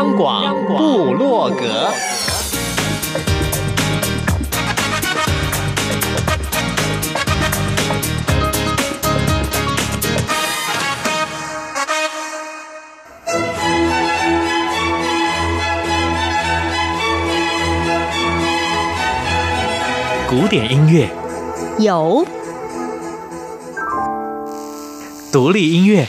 央广布洛格，古典音乐。有，独立音乐。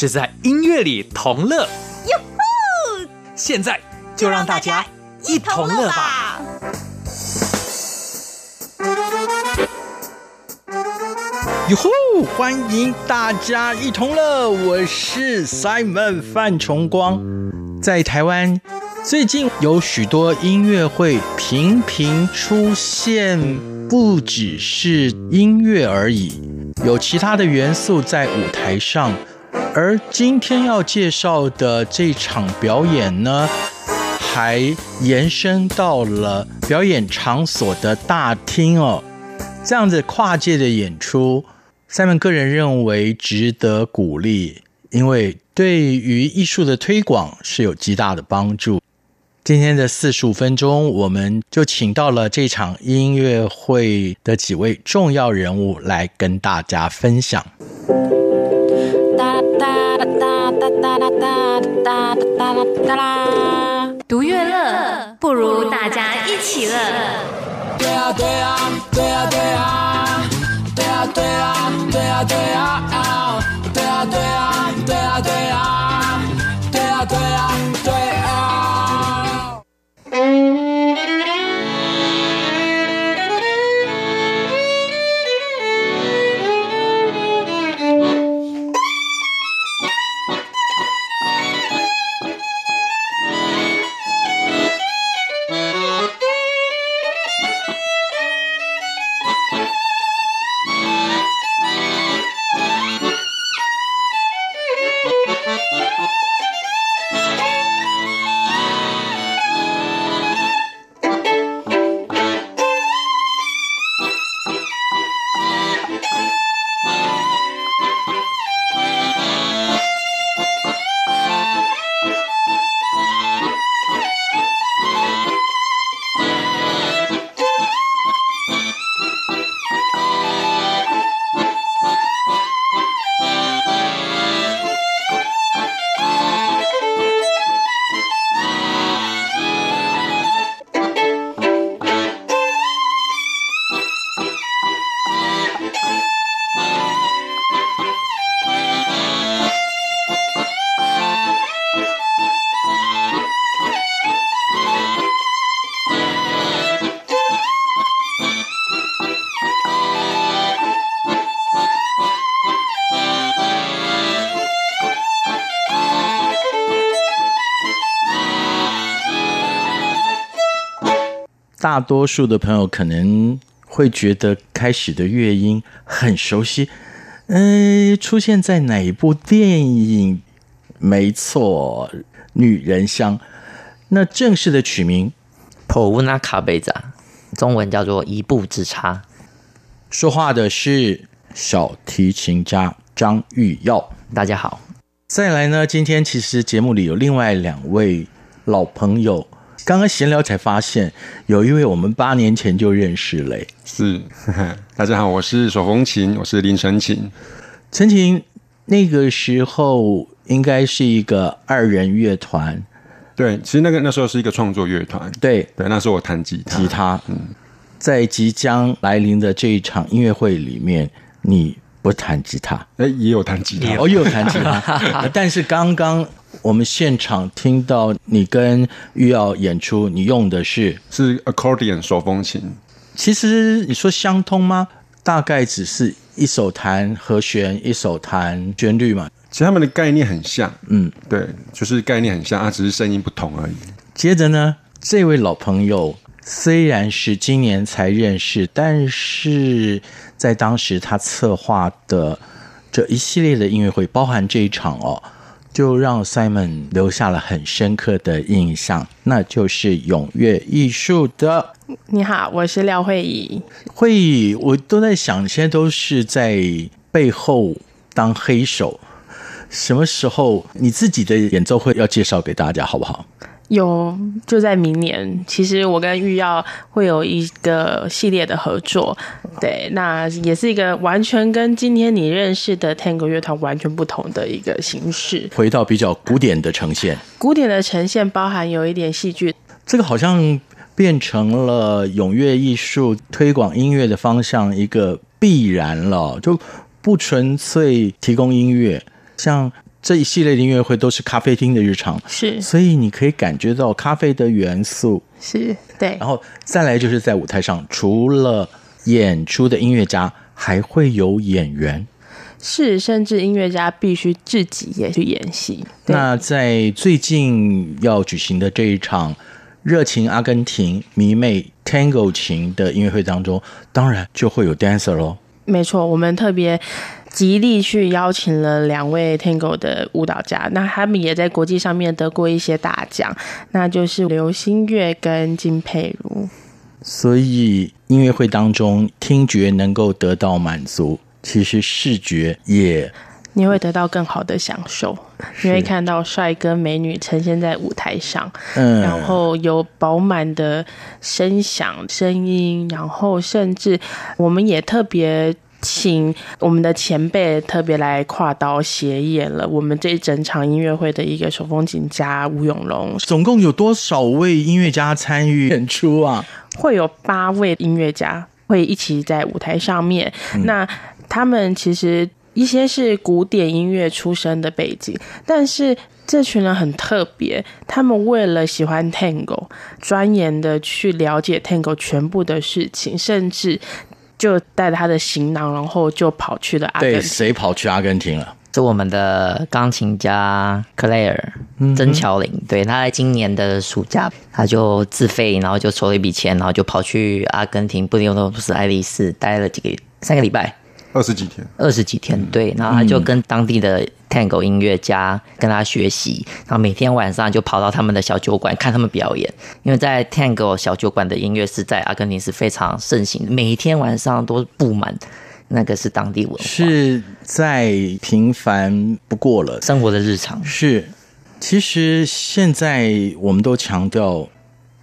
是在音乐里同乐，哟吼！现在就让大家一同乐吧！哟吼！欢迎大家一同乐，我是 Simon 范崇光。在台湾，最近有许多音乐会频频出现，不只是音乐而已，有其他的元素在舞台上。而今天要介绍的这场表演呢，还延伸到了表演场所的大厅哦。这样子跨界的演出三门个人认为值得鼓励，因为对于艺术的推广是有极大的帮助。今天的四十五分钟，我们就请到了这场音乐会的几位重要人物来跟大家分享。独乐乐，不如大家一起乐。对啊对啊对啊对啊对啊对啊对啊对啊对啊对啊对啊大多数的朋友可能会觉得开始的乐音很熟悉，嗯，出现在哪一部电影？没错，《女人香》。那正式的曲名《普乌纳卡贝扎》，中文叫做《一步之差》。说话的是小提琴家张玉耀。大家好。再来呢，今天其实节目里有另外两位老朋友。刚刚闲聊才发现，有一位我们八年前就认识了。是，大家好，我是手风琴，我是林承勤。承勤那个时候应该是一个二人乐团。对，其实那个那时候是一个创作乐团。对对，那时候我弹吉他。吉他，嗯，在即将来临的这一场音乐会里面，你不弹吉他？哎，也有弹吉他，哦，也有弹吉他，但是刚刚。我们现场听到你跟玉耀演出，你用的是是 accordion 手风琴。其实你说相通吗？大概只是一手弹和弦，一手弹旋律嘛。其实他们的概念很像，嗯，对，就是概念很像，啊，只是声音不同而已。接着呢，这位老朋友虽然是今年才认识，但是在当时他策划的这一系列的音乐会，包含这一场哦，就让 Simon 留下了很深刻的印象，那就是踊跃艺术的。你好，我是廖慧仪。慧仪，我都在想，现在都是在背后当黑手。什么时候你自己的演奏会要介绍给大家，好不好？有，就在明年。其实我跟玉耀会有一个系列的合作，对，那也是一个完全跟今天你认识的 Tango 乐团完全不同的一个形式，回到比较古典的呈现。古典的呈现包含有一点戏剧，这个好像变成了永跃艺术推广音乐的方向一个必然了，就不纯粹提供音乐。像这一系列的音乐会都是咖啡厅的日常，是，所以你可以感觉到咖啡的元素，是对。然后再来就是在舞台上，除了演出的音乐家，还会有演员，是，甚至音乐家必须自己也去演戏。那在最近要举行的这一场热情阿根廷迷妹 Tango 情的音乐会当中，当然就会有 dancer 喽。没错，我们特别。极力去邀请了两位 Tango 的舞蹈家，那他们也在国际上面得过一些大奖，那就是刘心月跟金佩如。所以音乐会当中，听觉能够得到满足，其实视觉也你会得到更好的享受。你会看到帅哥美女呈现在舞台上，嗯，然后有饱满的声响声音，然后甚至我们也特别。请我们的前辈特别来跨刀协演了我们这一整场音乐会的一个手风琴家吴永龙。总共有多少位音乐家参与演出啊？会有八位音乐家会一起在舞台上面。嗯、那他们其实一些是古典音乐出身的背景，但是这群人很特别，他们为了喜欢 Tango，钻研的去了解 Tango 全部的事情，甚至。就带着他的行囊，然后就跑去了阿根廷。对，谁跑去阿根廷了？是我们的钢琴家克莱尔曾乔林。对，他在今年的暑假，他就自费，然后就筹了一笔钱，然后就跑去阿根廷布宜诺斯艾利斯待了几个三个礼拜。二十几天，二十几天，对，然后他就跟当地的 Tango 音乐家跟他学习，然后每天晚上就跑到他们的小酒馆看他们表演，因为在 Tango 小酒馆的音乐是在阿根廷是非常盛行，每一天晚上都布满，那个是当地文化，是再平凡不过了生活的日常。是，其实现在我们都强调。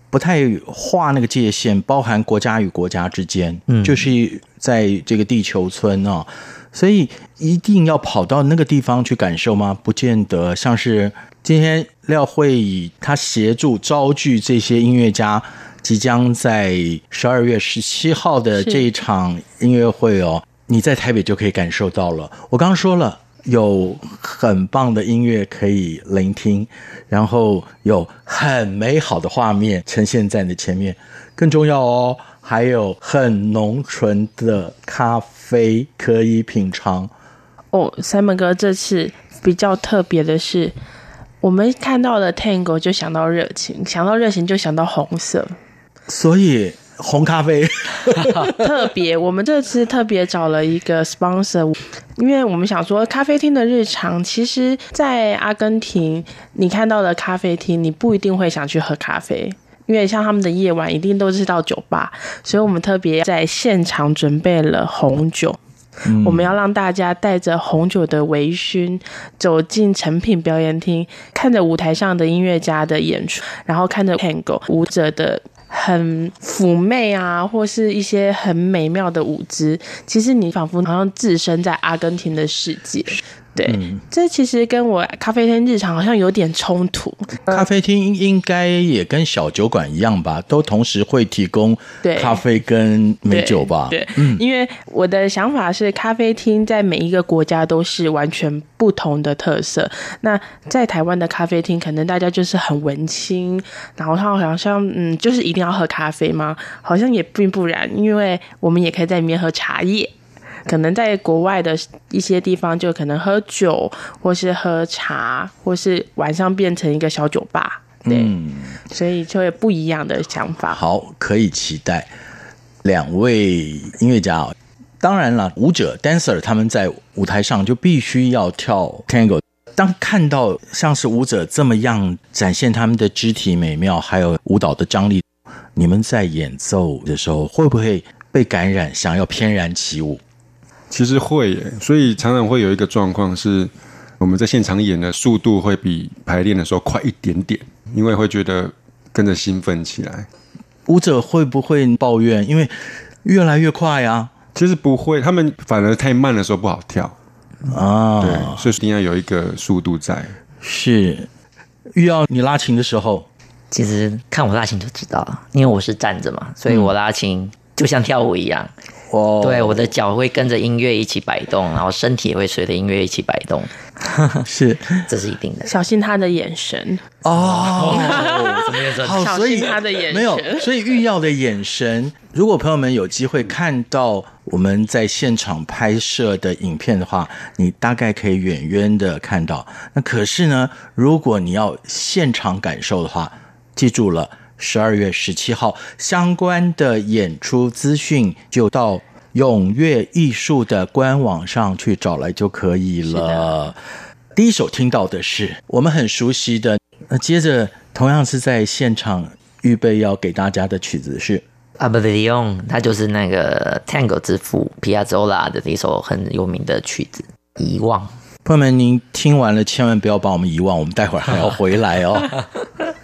不太画那个界限，包含国家与国家之间，嗯，就是在这个地球村哦，所以一定要跑到那个地方去感受吗？不见得。像是今天廖慧仪他协助招聚这些音乐家，即将在十二月十七号的这一场音乐会哦，你在台北就可以感受到了。我刚刚说了。有很棒的音乐可以聆听，然后有很美好的画面呈现在你的前面，更重要哦，还有很浓醇的咖啡可以品尝。哦，Simon 哥，这次比较特别的是，我们看到了 Tango 就想到热情，想到热情就想到红色，所以。红咖啡 特别，我们这次特别找了一个 sponsor，因为我们想说，咖啡厅的日常，其实，在阿根廷，你看到的咖啡厅，你不一定会想去喝咖啡，因为像他们的夜晚一定都是到酒吧，所以我们特别在现场准备了红酒，嗯、我们要让大家带着红酒的微醺，走进成品表演厅，看着舞台上的音乐家的演出，然后看着 Tango 舞者的。很妩媚啊，或是一些很美妙的舞姿，其实你仿佛好像置身在阿根廷的世界。对，嗯、这其实跟我咖啡厅日常好像有点冲突。咖啡厅应该也跟小酒馆一样吧，都同时会提供咖啡跟美酒吧？对，对嗯、因为我的想法是，咖啡厅在每一个国家都是完全不同的特色。那在台湾的咖啡厅，可能大家就是很文青，然后他好像嗯，就是一定要喝咖啡吗？好像也并不然，因为我们也可以在里面喝茶叶。可能在国外的一些地方，就可能喝酒，或是喝茶，或是晚上变成一个小酒吧。对，嗯、所以就会不一样的想法。好，可以期待两位音乐家哦。当然了，舞者 dancer 他们在舞台上就必须要跳 tango。当看到像是舞者这么样展现他们的肢体美妙，还有舞蹈的张力，你们在演奏的时候会不会被感染，想要翩然起舞？其实会耶，所以常常会有一个状况是，我们在现场演的速度会比排练的时候快一点点，因为会觉得跟着兴奋起来。舞者会不会抱怨？因为越来越快啊？其实不会，他们反而太慢的时候不好跳。啊，对，所以一定要有一个速度在。是，遇到，你拉琴的时候，其实看我拉琴就知道了，因为我是站着嘛，所以我拉琴就像跳舞一样。哦、嗯，对，我的脚会跟着音乐一起摆动，然后身体也会随着音乐一起摆动。是，这是一定的。小心他的眼神哦？小心他的眼神。没有，所以玉耀的眼神，如果朋友们有机会看到我们在现场拍摄的影片的话，你大概可以远远的看到。那可是呢，如果你要现场感受的话，记住了，十二月十七号相关的演出资讯就到。永跃艺术的官网上去找来就可以了。第一首听到的是我们很熟悉的，那接着同样是在现场预备要给大家的曲子是《Oblivion》，它就是那个 Tango 之父皮亚佐拉的一首很有名的曲子《遗忘》。朋友们，您听完了千万不要把我们遗忘，我们待会儿还要回来哦。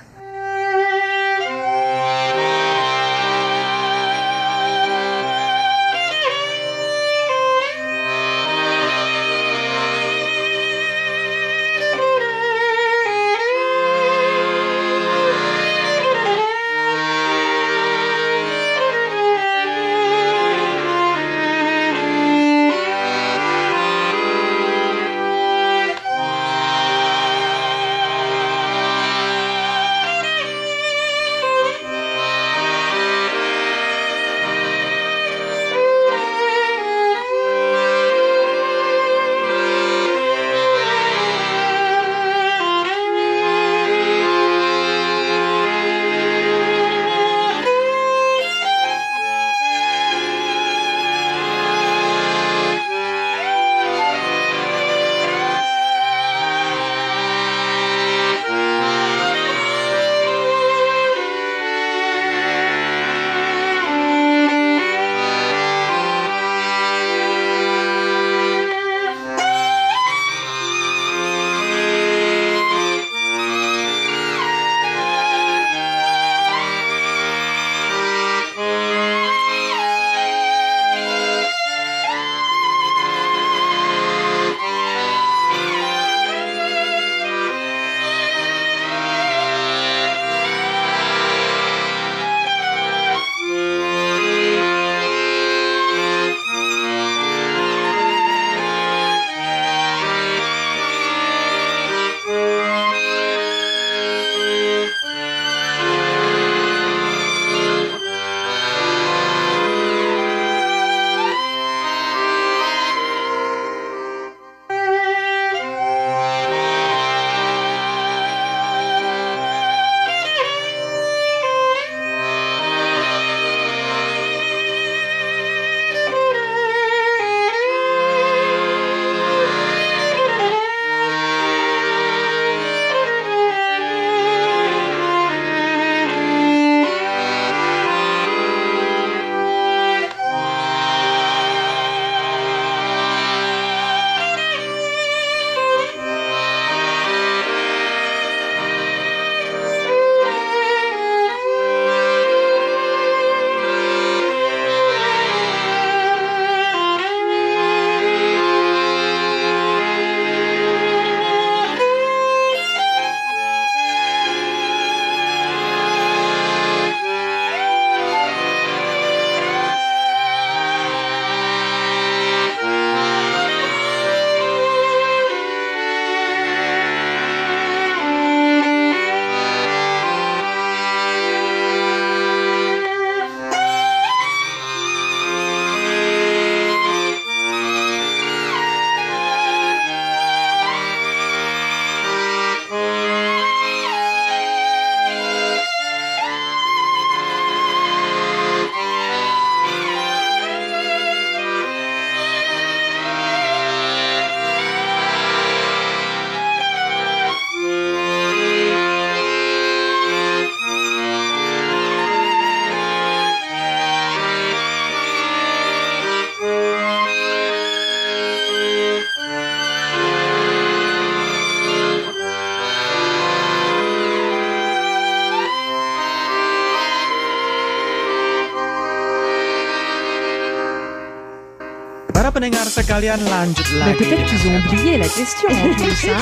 pendengar sekalian lanjut Mais lagi. peut-être qu'ils ont oublié la question en plus. hein.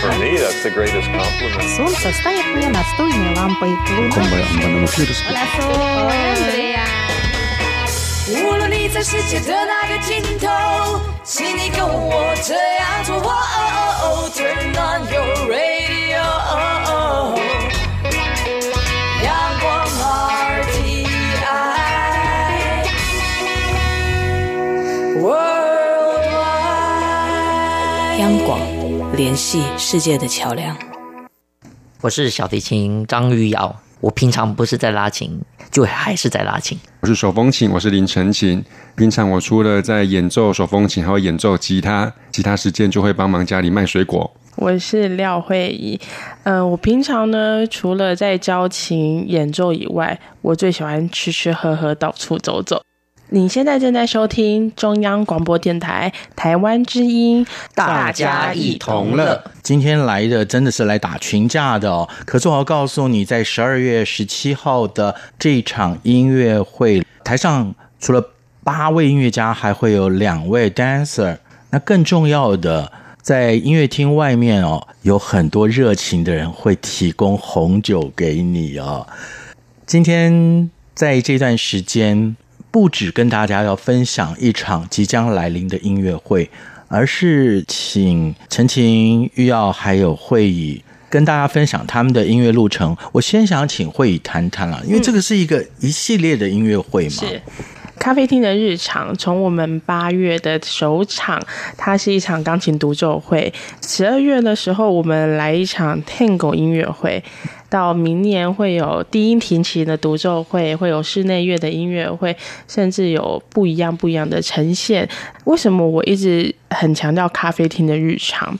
For me, that's the greatest compliment. Солнце стоит мне над стойной лампой. Луна 无论你在世界的哪个尽头，请你跟我这样做。哦 Turn on your radio， 央广联系世界的桥梁。我是小提琴张玉瑶，我平常不是在拉琴，就还是在拉琴。我是手风琴，我是林晨琴。平常我除了在演奏手风琴，还会演奏吉他，其他时间就会帮忙家里卖水果。我是廖慧仪，嗯、呃，我平常呢，除了在教琴演奏以外，我最喜欢吃吃喝喝，到处走走。你现在正在收听中央广播电台台湾之音，大家一同乐。今天来的真的是来打群架的哦。可是我要告诉你，在十二月十七号的这一场音乐会，台上除了八位音乐家，还会有两位 dancer。那更重要的，在音乐厅外面哦，有很多热情的人会提供红酒给你哦。今天在这段时间，不止跟大家要分享一场即将来临的音乐会，而是请陈晴、玉耀还有会议跟大家分享他们的音乐路程。我先想请会议谈谈了，因为这个是一个一系列的音乐会嘛。是咖啡厅的日常，从我们八月的首场，它是一场钢琴独奏会；十二月的时候，我们来一场 Tango 音乐会。到明年会有低音提琴的独奏会，会有室内乐的音乐会，甚至有不一样不一样的呈现。为什么我一直很强调咖啡厅的日常？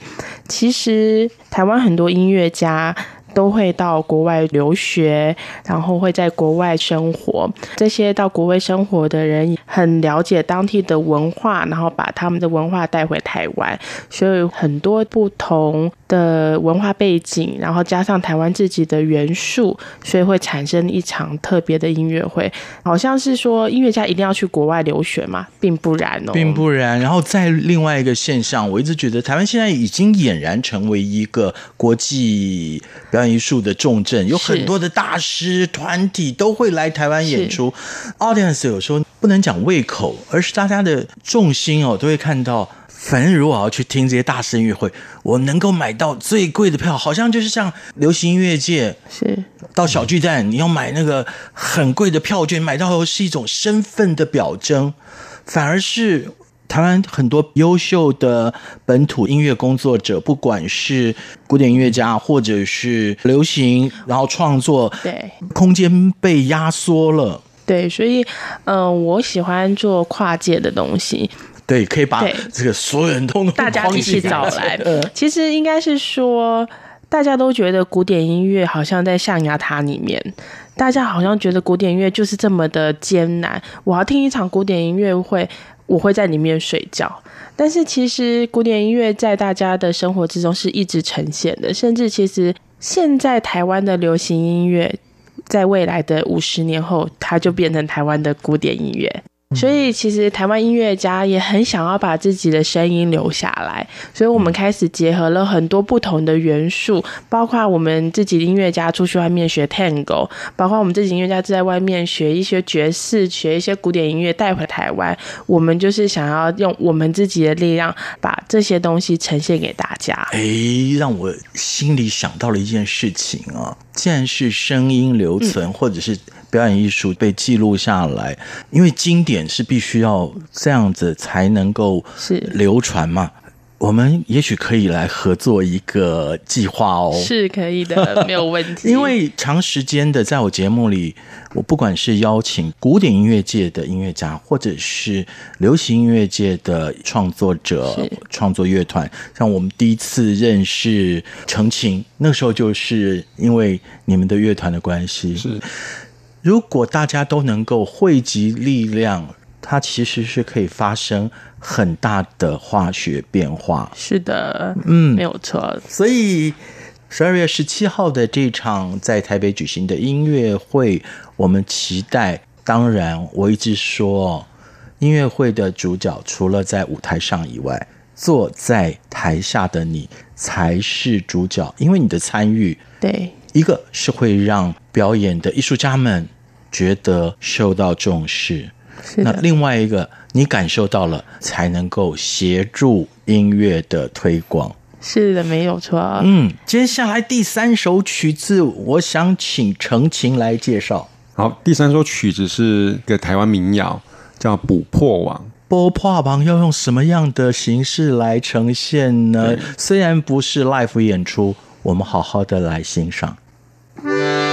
其实台湾很多音乐家。都会到国外留学，然后会在国外生活。这些到国外生活的人很了解当地的文化，然后把他们的文化带回台湾，所以很多不同的文化背景，然后加上台湾自己的元素，所以会产生一场特别的音乐会。好像是说音乐家一定要去国外留学嘛，并不然哦，并不然。然后在另外一个现象，我一直觉得台湾现在已经俨然成为一个国际表艺术的重镇，有很多的大师团体都会来台湾演出。Audience 有时候不能讲胃口，而是大家的重心哦，都会看到。反正如果我要去听这些大师音乐会，我能够买到最贵的票，好像就是像流行音乐界是到小巨蛋，你要买那个很贵的票券，买到是一种身份的表征，反而是。台湾很多优秀的本土音乐工作者，不管是古典音乐家，或者是流行，然后创作，对，空间被压缩了。对，所以，嗯、呃，我喜欢做跨界的东西。对，可以把这个所有人都大家一起找来。其实应该是说，大家都觉得古典音乐好像在象牙塔里面，大家好像觉得古典音乐就是这么的艰难。我要听一场古典音乐会。我会在里面睡觉，但是其实古典音乐在大家的生活之中是一直呈现的，甚至其实现在台湾的流行音乐，在未来的五十年后，它就变成台湾的古典音乐。所以，其实台湾音乐家也很想要把自己的声音留下来，所以我们开始结合了很多不同的元素，包括我们自己的音乐家出去外面学 Tango，包括我们自己音乐家在外面学一些爵士，学一些古典音乐带回台湾。我们就是想要用我们自己的力量，把这些东西呈现给大家。哎，让我心里想到了一件事情啊，既然是声音留存，嗯、或者是。表演艺术被记录下来，因为经典是必须要这样子才能够是流传嘛。我们也许可以来合作一个计划哦，是可以的，没有问题。因为长时间的在我节目里，我不管是邀请古典音乐界的音乐家，或者是流行音乐界的创作者、创作乐团，像我们第一次认识程琴，那时候就是因为你们的乐团的关系是。如果大家都能够汇集力量，它其实是可以发生很大的化学变化。是的，嗯，没有错。所以十二月十七号的这场在台北举行的音乐会，我们期待。当然，我一直说，音乐会的主角除了在舞台上以外，坐在台下的你才是主角，因为你的参与，对，一个是会让表演的艺术家们觉得受到重视，那另外一个你感受到了，才能够协助音乐的推广。是的，没有错。嗯，接下来第三首曲子，我想请程琴来介绍。好，第三首曲子是一个台湾民谣，叫《捕破网》。补破网要用什么样的形式来呈现呢？虽然不是 live 演出，我们好好的来欣赏。Música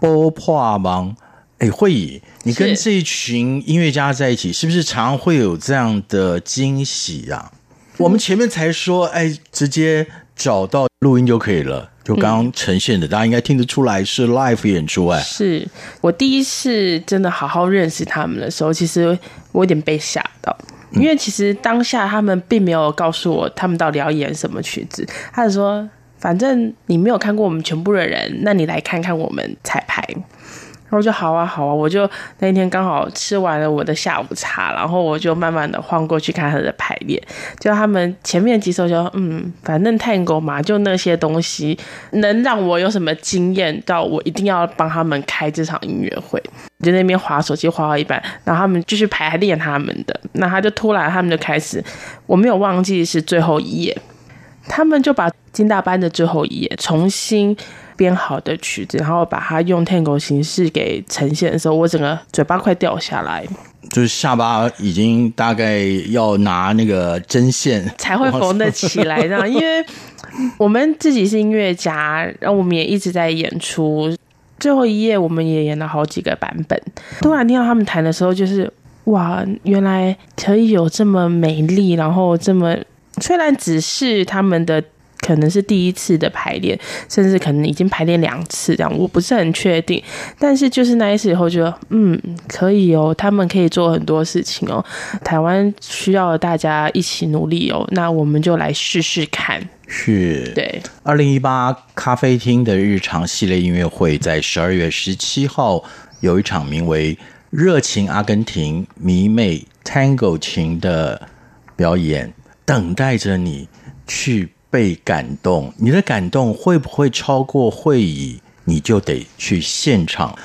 补破芒，哎，慧仪，你跟这一群音乐家在一起，是不是常常会有这样的惊喜啊？我们前面才说，哎，直接找到录音就可以了，就刚刚呈现的，嗯、大家应该听得出来是 live 演出。哎，是我第一次真的好好认识他们的时候，其实我有点被吓到，因为其实当下他们并没有告诉我他们到底要演什么曲子，他是说。反正你没有看过我们全部的人，那你来看看我们彩排。然后就好啊好啊，我就那一天刚好吃完了我的下午茶，然后我就慢慢的晃过去看他的排练。就他们前面几首就嗯，反正探戈嘛，就那些东西能让我有什么经验到我一定要帮他们开这场音乐会。就那边划手机划到一半，然后他们继续排练他们的，那他就突然他们就开始，我没有忘记是最后一页。他们就把金大班的最后一页重新编好的曲子，然后把它用 Tango 形式给呈现的时候，我整个嘴巴快掉下来，就是下巴已经大概要拿那个针线才会缝得起来这样。因为我们自己是音乐家，然后我们也一直在演出。最后一页我们也演了好几个版本，突然听到他们弹的时候，就是哇，原来可以有这么美丽，然后这么。虽然只是他们的。可能是第一次的排练，甚至可能已经排练两次这样，我不是很确定。但是就是那一次以后，觉得嗯，可以哦，他们可以做很多事情哦。台湾需要大家一起努力哦，那我们就来试试看。是，对。二零一八咖啡厅的日常系列音乐会在十二月十七号有一场名为《热情阿根廷迷妹 Tango 情》的表演，等待着你去。被感动，你的感动会不会超过会议？你就得去现场，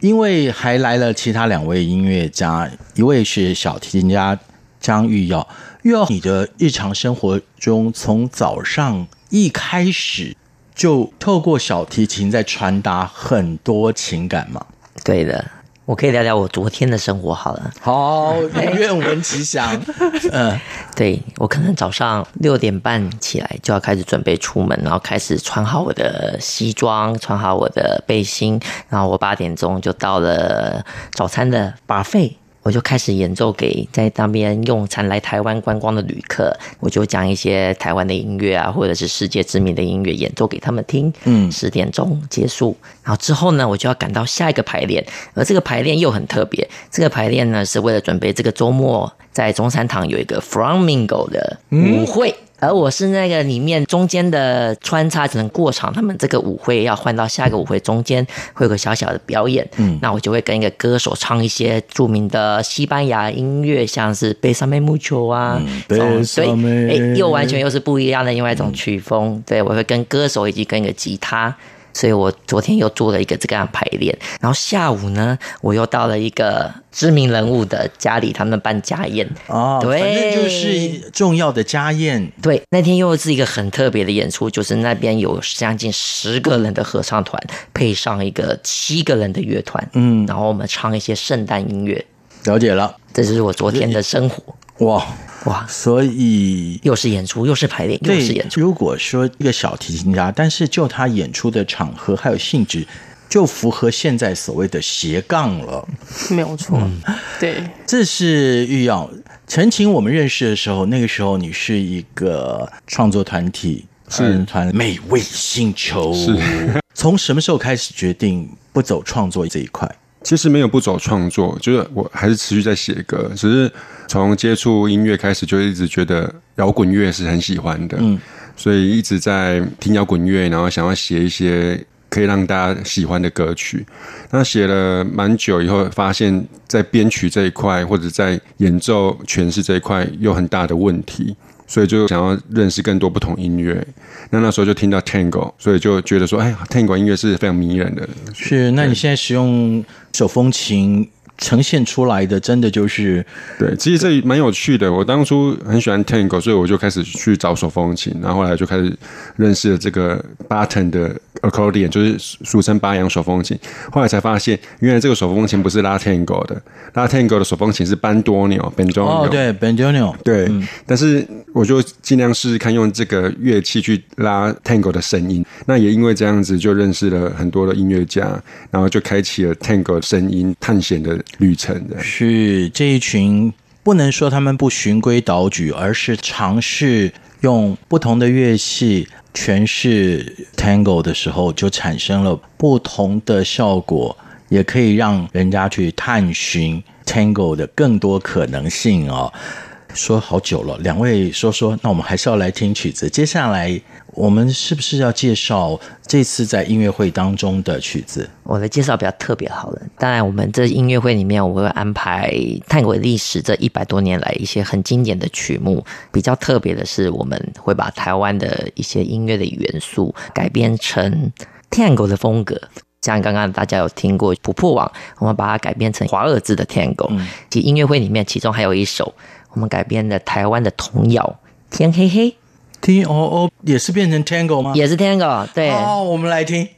因为还来了其他两位音乐家，一位是小提琴家张玉耀。玉耀，你的日常生活中，从早上一开始就透过小提琴在传达很多情感吗？对的。我可以聊聊我昨天的生活好了。好，愿闻其详。嗯，对，我可能早上六点半起来就要开始准备出门，然后开始穿好我的西装，穿好我的背心，然后我八点钟就到了早餐的 buffet。我就开始演奏给在那边用餐来台湾观光的旅客，我就讲一些台湾的音乐啊，或者是世界知名的音乐演奏给他们听。嗯，十点钟结束，然后之后呢，我就要赶到下一个排练，而这个排练又很特别，这个排练呢是为了准备这个周末在中山堂有一个 Flamingo 的舞会。嗯而我是那个里面中间的穿插，只能过场。他们这个舞会要换到下一个舞会，中间会有个小小的表演。嗯，那我就会跟一个歌手唱一些著名的西班牙音乐，像是《Bésame Mucho》啊，嗯、所以哎，又完全又是不一样的另外一种曲风。嗯、对，我会跟歌手以及跟一个吉他。所以我昨天又做了一个这个样排练，然后下午呢，我又到了一个知名人物的家里，他们办家宴哦，对，反正就是重要的家宴。对，那天又是一个很特别的演出，就是那边有将近十个人的合唱团，配上一个七个人的乐团，嗯，然后我们唱一些圣诞音乐。了解了，这就是我昨天的生活。哇哇！所以又是演出，又是排练，又是演出。如果说一个小提琴家，但是就他演出的场合还有性质，就符合现在所谓的斜杠了。没有错，嗯、对，这是玉耀陈情。我们认识的时候，那个时候你是一个创作团体，是团美味星球。是从什么时候开始决定不走创作这一块？其实没有不走创作，就是我还是持续在写歌，只是。从接触音乐开始，就一直觉得摇滚乐是很喜欢的，嗯，所以一直在听摇滚乐，然后想要写一些可以让大家喜欢的歌曲。那写了蛮久以后，发现，在编曲这一块或者在演奏诠释这一块有很大的问题，所以就想要认识更多不同音乐。那那时候就听到 Tango，所以就觉得说，哎，Tango 音乐是非常迷人的。是，那你现在使用手风琴？呈现出来的真的就是对，其实这蛮有趣的。我当初很喜欢 Tango，所以我就开始去找手风琴，然后后来就开始认识了这个 Button 的 Accordion，就是俗称巴扬手风琴。后来才发现，原来这个手风琴不是拉 Tango 的，拉 Tango 的手风琴是班多纽 Bandoneon 哦，对 Bandoneon 对。嗯、但是我就尽量试试看用这个乐器去拉 Tango 的声音。那也因为这样子，就认识了很多的音乐家，然后就开启了 Tango 声音探险的旅程的。是这一群不能说他们不循规蹈矩，而是尝试用不同的乐器诠释 Tango 的时候，就产生了不同的效果，也可以让人家去探寻 Tango 的更多可能性哦。说好久了，两位说说，那我们还是要来听曲子。接下来我们是不是要介绍这次在音乐会当中的曲子？我的介绍比较特别好了。当然，我们这音乐会里面，我会安排探鬼历史这一百多年来一些很经典的曲目。比较特别的是，我们会把台湾的一些音乐的元素改编成探戈的风格。像刚刚大家有听过《琥珀网》，我们把它改编成华尔兹的探戈。其实音乐会里面，其中还有一首。我们改编的台湾的童谣《天黑黑》，T O O 也是变成 Tango 吗？也是 Tango，对。好，我们来听。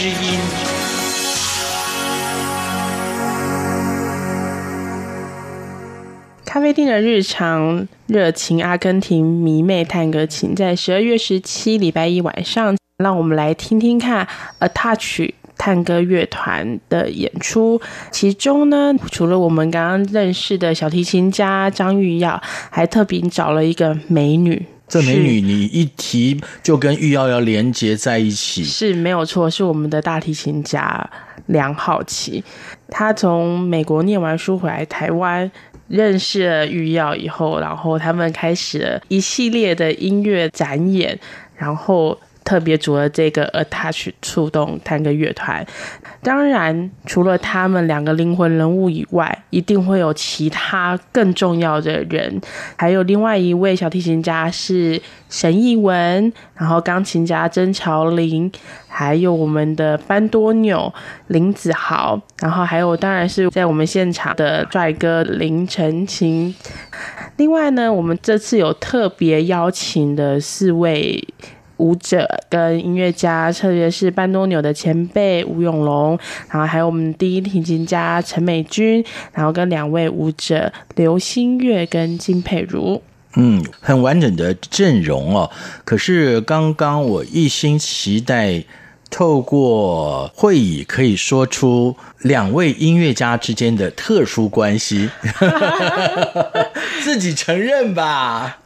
之音。咖啡厅的日常，热情阿根廷迷妹探戈琴，在十二月十七礼拜一晚上，让我们来听听看 ATACH 探戈乐团的演出。其中呢，除了我们刚刚认识的小提琴家张玉耀，还特别找了一个美女。这美女你一提就跟玉瑶要连接在一起，是没有错，是我们的大提琴家梁浩琪。他从美国念完书回来台湾。认识了玉耀以后，然后他们开始了一系列的音乐展演，然后特别组了这个 attach 触动探戈乐团。当然，除了他们两个灵魂人物以外，一定会有其他更重要的人，还有另外一位小提琴家是沈艺文，然后钢琴家曾乔林。还有我们的班多纽林子豪，然后还有当然是在我们现场的帅哥林晨琴。另外呢，我们这次有特别邀请的四位舞者跟音乐家，特别是班多纽的前辈吴永龙，然后还有我们第一提琴家陈美君，然后跟两位舞者刘新月跟金佩如。嗯，很完整的阵容哦。可是刚刚我一心期待。透过会议可以说出两位音乐家之间的特殊关系，自己承认吧。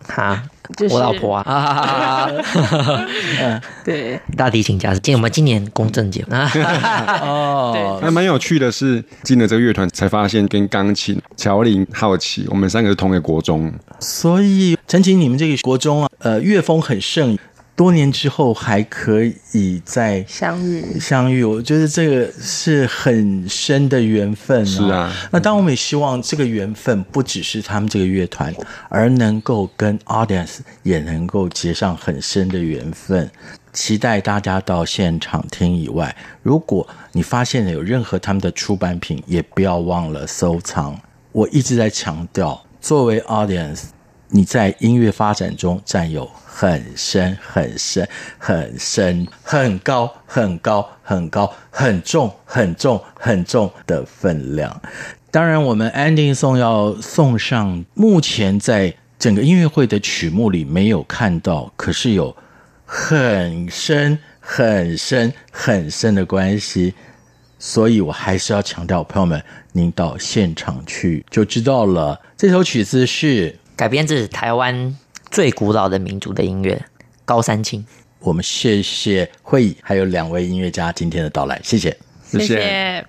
哈，我老婆啊。嗯，对，大提琴家是今我们今年公正节啊。哦，还蛮有趣的是，进了这个乐团才发现，跟钢琴乔林、好奇，我们三个是同一个国中。所以，陈琴，你们这个国中啊，呃，乐风很盛。多年之后还可以再相遇，相遇，我觉得这个是很深的缘分啊。是啊，那当我们也希望这个缘分不只是他们这个乐团，而能够跟 audience 也能够结上很深的缘分。期待大家到现场听以外，如果你发现了有任何他们的出版品，也不要忘了收藏。我一直在强调，作为 audience，你在音乐发展中占有。很深很深很深很高很高很高很重很重很重的分量。当然，我们 ending song 要送上目前在整个音乐会的曲目里没有看到，可是有很深很深很深的关系，所以我还是要强调，朋友们，您到现场去就知道了。这首曲子是改编自台湾最古老的民族的音乐，高山青。我们谢谢会议，还有两位音乐家今天的到来，谢谢。谢谢。